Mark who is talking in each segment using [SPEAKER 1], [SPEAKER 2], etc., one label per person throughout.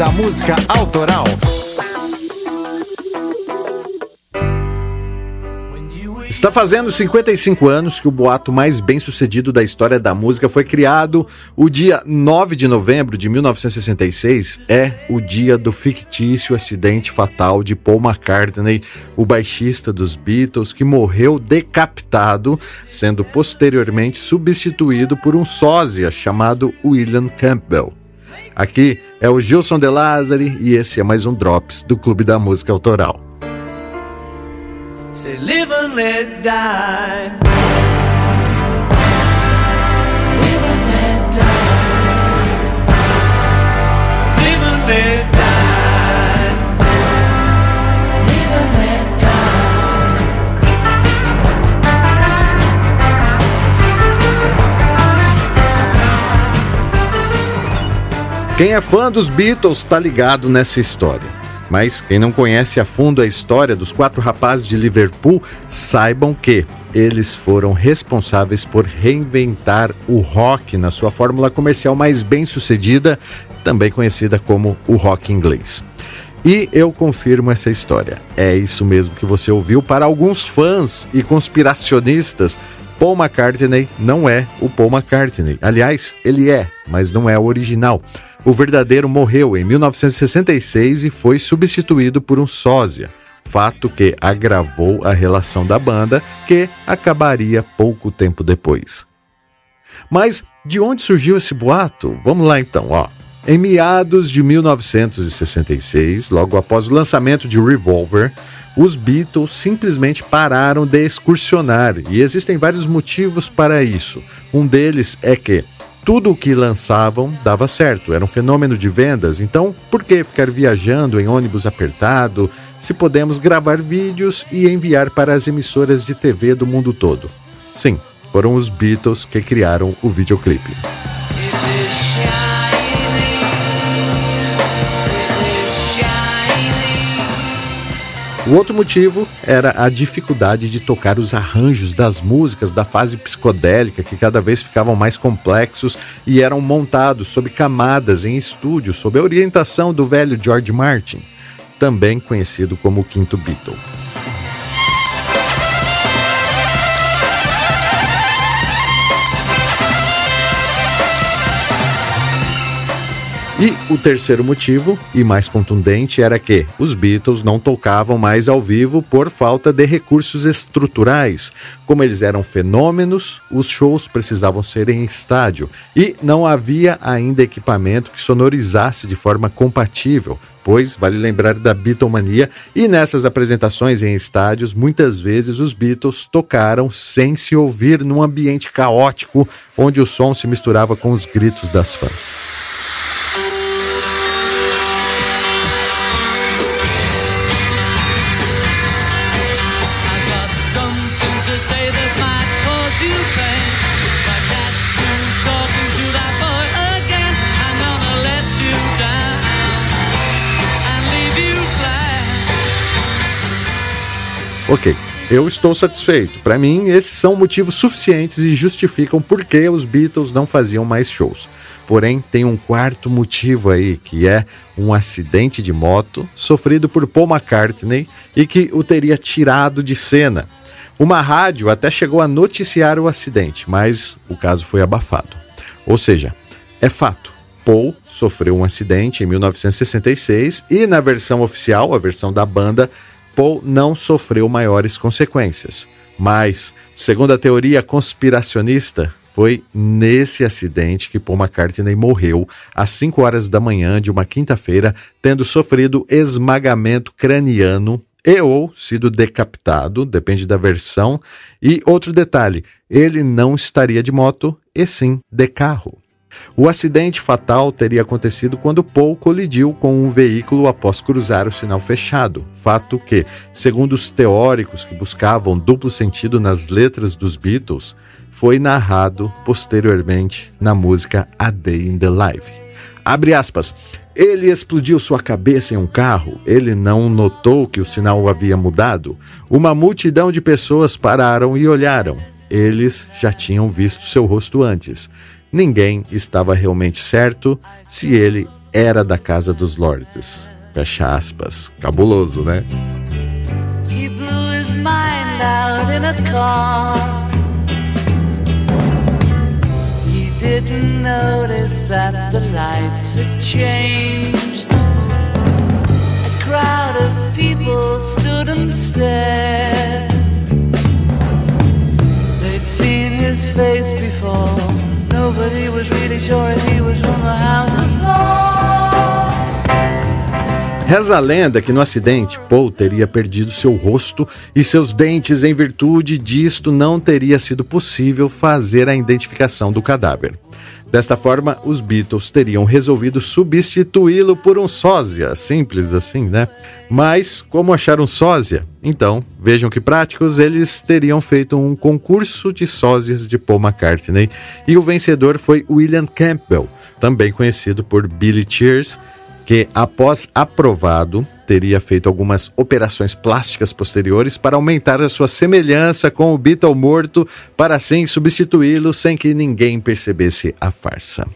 [SPEAKER 1] da música autoral. Está fazendo 55 anos que o boato mais bem sucedido da história da música foi criado. O dia 9 de novembro de 1966 é o dia do fictício acidente fatal de Paul McCartney, o baixista dos Beatles, que morreu decapitado, sendo posteriormente substituído por um sósia chamado William Campbell. Aqui é o Gilson De Lázari e esse é mais um Drops do Clube da Música Autoral. Say Quem é fã dos Beatles tá ligado nessa história. Mas quem não conhece a fundo a história dos quatro rapazes de Liverpool, saibam que eles foram responsáveis por reinventar o rock na sua fórmula comercial mais bem sucedida, também conhecida como o rock inglês. E eu confirmo essa história. É isso mesmo que você ouviu. Para alguns fãs e conspiracionistas, Paul McCartney não é o Paul McCartney. Aliás, ele é, mas não é o original. O verdadeiro morreu em 1966 e foi substituído por um sósia, fato que agravou a relação da banda, que acabaria pouco tempo depois. Mas de onde surgiu esse boato? Vamos lá então, ó. Em meados de 1966, logo após o lançamento de Revolver, os Beatles simplesmente pararam de excursionar e existem vários motivos para isso. Um deles é que tudo o que lançavam dava certo, era um fenômeno de vendas, então por que ficar viajando em ônibus apertado se podemos gravar vídeos e enviar para as emissoras de TV do mundo todo? Sim, foram os Beatles que criaram o videoclipe. O outro motivo era a dificuldade de tocar os arranjos das músicas da fase psicodélica, que cada vez ficavam mais complexos e eram montados sob camadas em estúdio, sob a orientação do velho George Martin, também conhecido como o Quinto Beatle. E o terceiro motivo, e mais contundente, era que os Beatles não tocavam mais ao vivo por falta de recursos estruturais. Como eles eram fenômenos, os shows precisavam ser em estádio e não havia ainda equipamento que sonorizasse de forma compatível. Pois vale lembrar da Beatlemania, e nessas apresentações em estádios, muitas vezes os Beatles tocaram sem se ouvir num ambiente caótico, onde o som se misturava com os gritos das fãs. Ok, eu estou satisfeito. Para mim, esses são motivos suficientes e justificam por que os Beatles não faziam mais shows. Porém, tem um quarto motivo aí, que é um acidente de moto sofrido por Paul McCartney e que o teria tirado de cena. Uma rádio até chegou a noticiar o acidente, mas o caso foi abafado. Ou seja, é fato. Paul sofreu um acidente em 1966 e, na versão oficial, a versão da banda, Paul não sofreu maiores consequências. Mas, segundo a teoria conspiracionista, foi nesse acidente que Paul McCartney morreu às 5 horas da manhã de uma quinta-feira, tendo sofrido esmagamento craniano e ou sido decapitado, depende da versão. E outro detalhe, ele não estaria de moto, e sim de carro. O acidente fatal teria acontecido quando Paul colidiu com um veículo após cruzar o sinal fechado, fato que, segundo os teóricos que buscavam duplo sentido nas letras dos Beatles, foi narrado posteriormente na música A Day in the Life. Abre aspas. Ele explodiu sua cabeça em um carro. Ele não notou que o sinal havia mudado. Uma multidão de pessoas pararam e olharam. Eles já tinham visto seu rosto antes. Ninguém estava realmente certo se ele era da Casa dos Lords. Fecha aspas. Cabuloso, né? He blew his mind out in a car. He didn't notice that the lights had changed. A crowd of people stood and stared. They'd seen his face Reza a lenda que no acidente Paul teria perdido seu rosto e seus dentes em virtude disto não teria sido possível fazer a identificação do cadáver. Desta forma, os Beatles teriam resolvido substituí-lo por um sósia, simples assim, né? Mas, como acharam sósia? Então, vejam que práticos, eles teriam feito um concurso de sósias de Paul McCartney e o vencedor foi William Campbell, também conhecido por Billy Cheers, que, após aprovado, teria feito algumas operações plásticas posteriores para aumentar a sua semelhança com o Beatle morto, para assim substituí-lo sem que ninguém percebesse a farsa.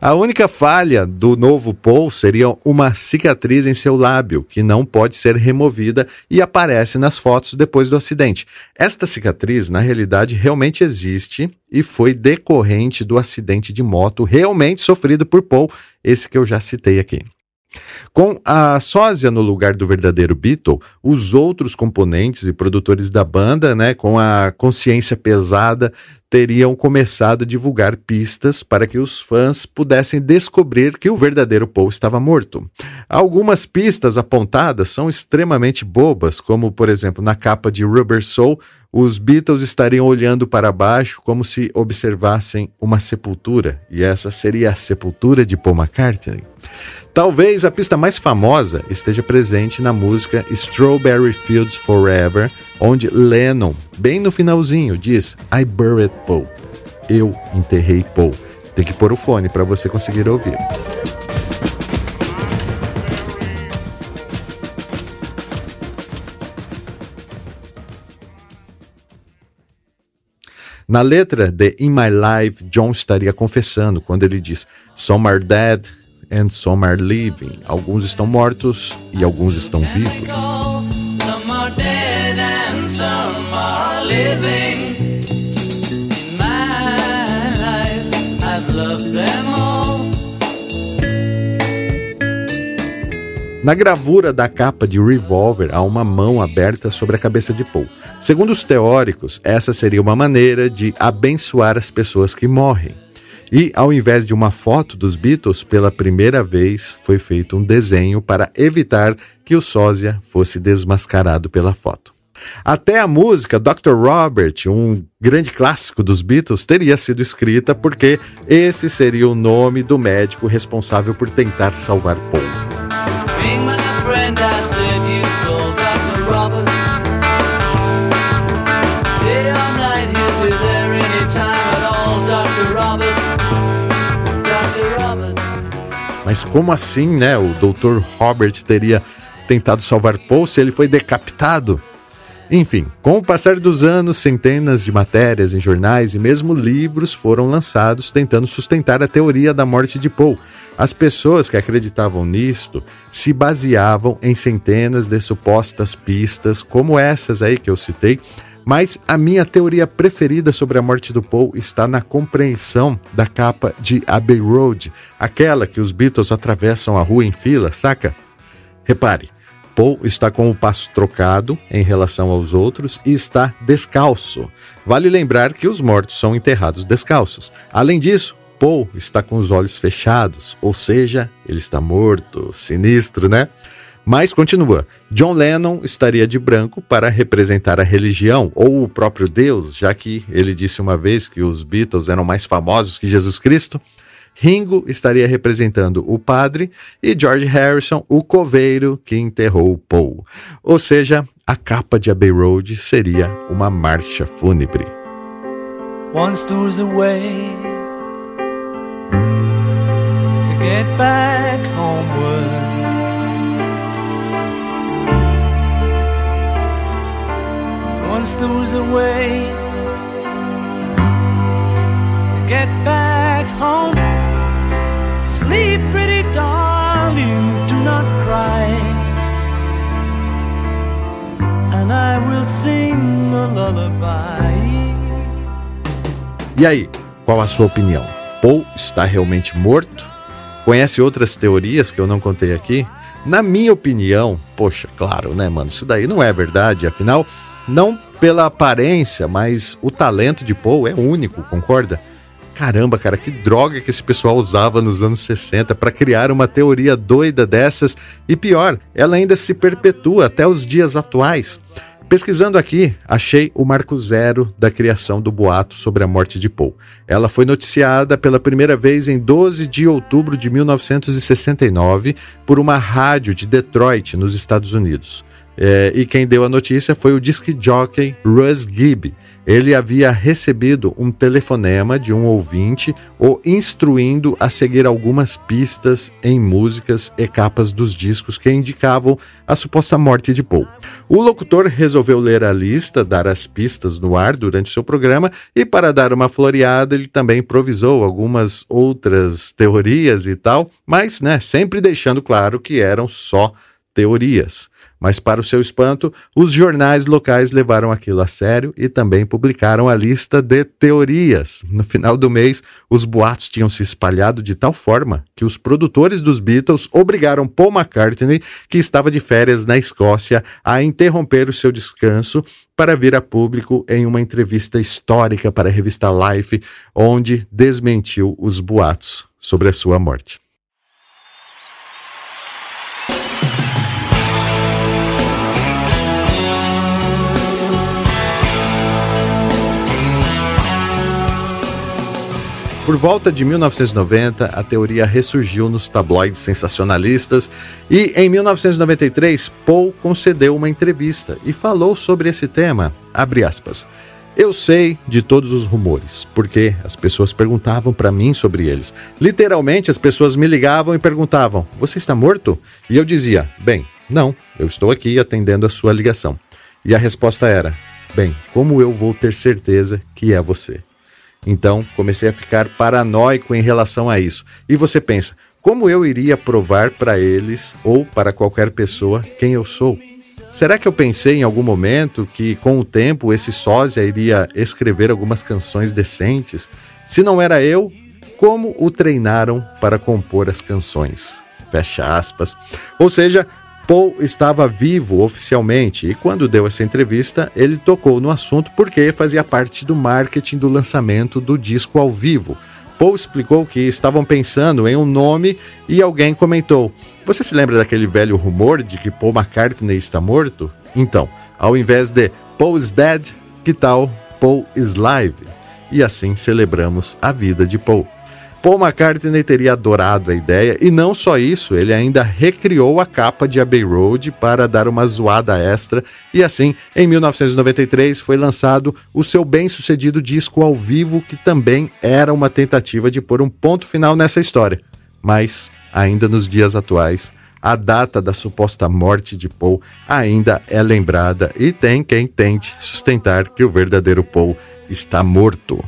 [SPEAKER 1] A única falha do novo Paul seria uma cicatriz em seu lábio, que não pode ser removida e aparece nas fotos depois do acidente. Esta cicatriz, na realidade, realmente existe e foi decorrente do acidente de moto realmente sofrido por Paul, esse que eu já citei aqui. Com a sósia no lugar do verdadeiro Beatle, os outros componentes e produtores da banda, né, com a consciência pesada, teriam começado a divulgar pistas para que os fãs pudessem descobrir que o verdadeiro Paul estava morto. Algumas pistas apontadas são extremamente bobas, como por exemplo na capa de Rubber Soul, os Beatles estariam olhando para baixo como se observassem uma sepultura, e essa seria a sepultura de Paul McCartney. Talvez a pista mais famosa esteja presente na música Strawberry Fields Forever, onde Lennon, bem no finalzinho, diz I buried Paul. Eu enterrei Paul. Tem que pôr o fone para você conseguir ouvir. Na letra de In My Life, John estaria confessando quando ele diz: Some are dead, and some are living. Alguns estão mortos e alguns estão vivos. Na gravura da capa de Revolver há uma mão aberta sobre a cabeça de Paul. Segundo os teóricos, essa seria uma maneira de abençoar as pessoas que morrem. E, ao invés de uma foto dos Beatles, pela primeira vez foi feito um desenho para evitar que o sósia fosse desmascarado pela foto. Até a música Dr. Robert, um grande clássico dos Beatles, teria sido escrita porque esse seria o nome do médico responsável por tentar salvar Paul. Mas como assim, né? O Dr. Robert teria tentado salvar Paul se ele foi decapitado? Enfim, com o passar dos anos, centenas de matérias em jornais e mesmo livros foram lançados tentando sustentar a teoria da morte de Paul. As pessoas que acreditavam nisto se baseavam em centenas de supostas pistas, como essas aí que eu citei, mas a minha teoria preferida sobre a morte do Paul está na compreensão da capa de Abbey Road, aquela que os Beatles atravessam a rua em fila, saca? Repare, Paul está com o passo trocado em relação aos outros e está descalço. Vale lembrar que os mortos são enterrados descalços. Além disso, Paul está com os olhos fechados, ou seja, ele está morto. Sinistro, né? Mas continua: John Lennon estaria de branco para representar a religião ou o próprio Deus, já que ele disse uma vez que os Beatles eram mais famosos que Jesus Cristo. Ringo estaria representando o padre e George Harrison o coveiro que enterrou Paul. Ou seja, a capa de Abbey Road seria uma marcha fúnebre. Once was a way to get back homeward. once was a way to get back E aí, qual a sua opinião? Paul está realmente morto? Conhece outras teorias que eu não contei aqui? Na minha opinião, poxa, claro, né, mano? Isso daí não é verdade, afinal, não pela aparência, mas o talento de Paul é único, concorda? Caramba, cara, que droga que esse pessoal usava nos anos 60 para criar uma teoria doida dessas e pior, ela ainda se perpetua até os dias atuais. Pesquisando aqui, achei o marco zero da criação do boato sobre a morte de Paul. Ela foi noticiada pela primeira vez em 12 de outubro de 1969 por uma rádio de Detroit, nos Estados Unidos. É, e quem deu a notícia foi o disc jockey Russ Gibb. Ele havia recebido um telefonema de um ouvinte o instruindo a seguir algumas pistas em músicas e capas dos discos que indicavam a suposta morte de Paul. O locutor resolveu ler a lista, dar as pistas no ar durante seu programa e, para dar uma floreada, ele também improvisou algumas outras teorias e tal, mas né, sempre deixando claro que eram só teorias. Mas, para o seu espanto, os jornais locais levaram aquilo a sério e também publicaram a lista de teorias. No final do mês, os boatos tinham se espalhado de tal forma que os produtores dos Beatles obrigaram Paul McCartney, que estava de férias na Escócia, a interromper o seu descanso para vir a público em uma entrevista histórica para a revista Life, onde desmentiu os boatos sobre a sua morte. Por volta de 1990, a teoria ressurgiu nos tabloides sensacionalistas e, em 1993, Paul concedeu uma entrevista e falou sobre esse tema. Eu sei de todos os rumores, porque as pessoas perguntavam para mim sobre eles. Literalmente, as pessoas me ligavam e perguntavam: Você está morto? E eu dizia: Bem, não, eu estou aqui atendendo a sua ligação. E a resposta era: Bem, como eu vou ter certeza que é você? Então, comecei a ficar paranoico em relação a isso. E você pensa, como eu iria provar para eles ou para qualquer pessoa quem eu sou? Será que eu pensei em algum momento que, com o tempo, esse sósia iria escrever algumas canções decentes? Se não era eu, como o treinaram para compor as canções? Fecha aspas. Ou seja, Paul estava vivo oficialmente e quando deu essa entrevista, ele tocou no assunto porque fazia parte do marketing do lançamento do disco ao vivo. Paul explicou que estavam pensando em um nome e alguém comentou: Você se lembra daquele velho rumor de que Paul McCartney está morto? Então, ao invés de Paul is dead, que tal Paul is live? E assim celebramos a vida de Paul. Paul McCartney teria adorado a ideia e não só isso, ele ainda recriou a capa de Abbey Road para dar uma zoada extra e assim, em 1993 foi lançado o seu bem-sucedido disco ao vivo que também era uma tentativa de pôr um ponto final nessa história. Mas, ainda nos dias atuais, a data da suposta morte de Paul ainda é lembrada e tem quem tente sustentar que o verdadeiro Paul está morto.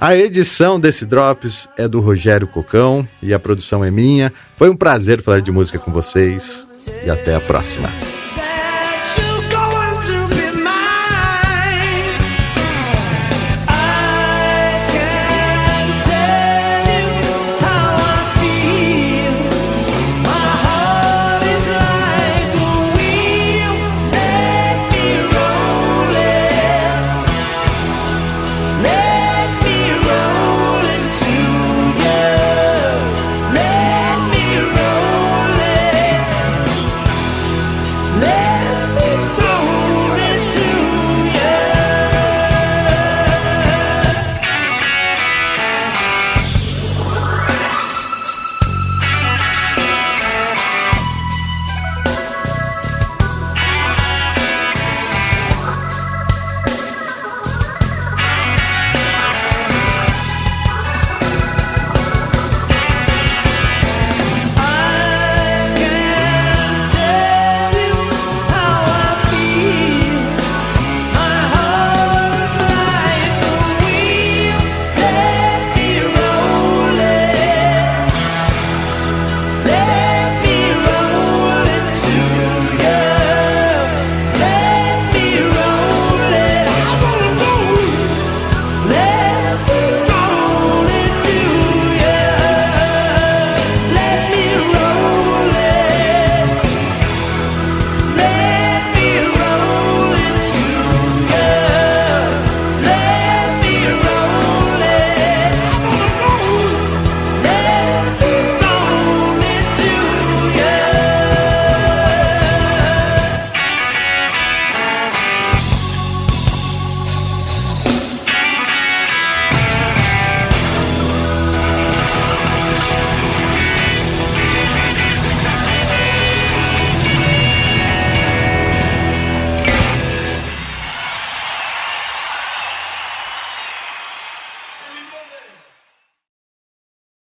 [SPEAKER 1] A edição desse Drops é do Rogério Cocão e a produção é minha. Foi um prazer falar de música com vocês e até a próxima.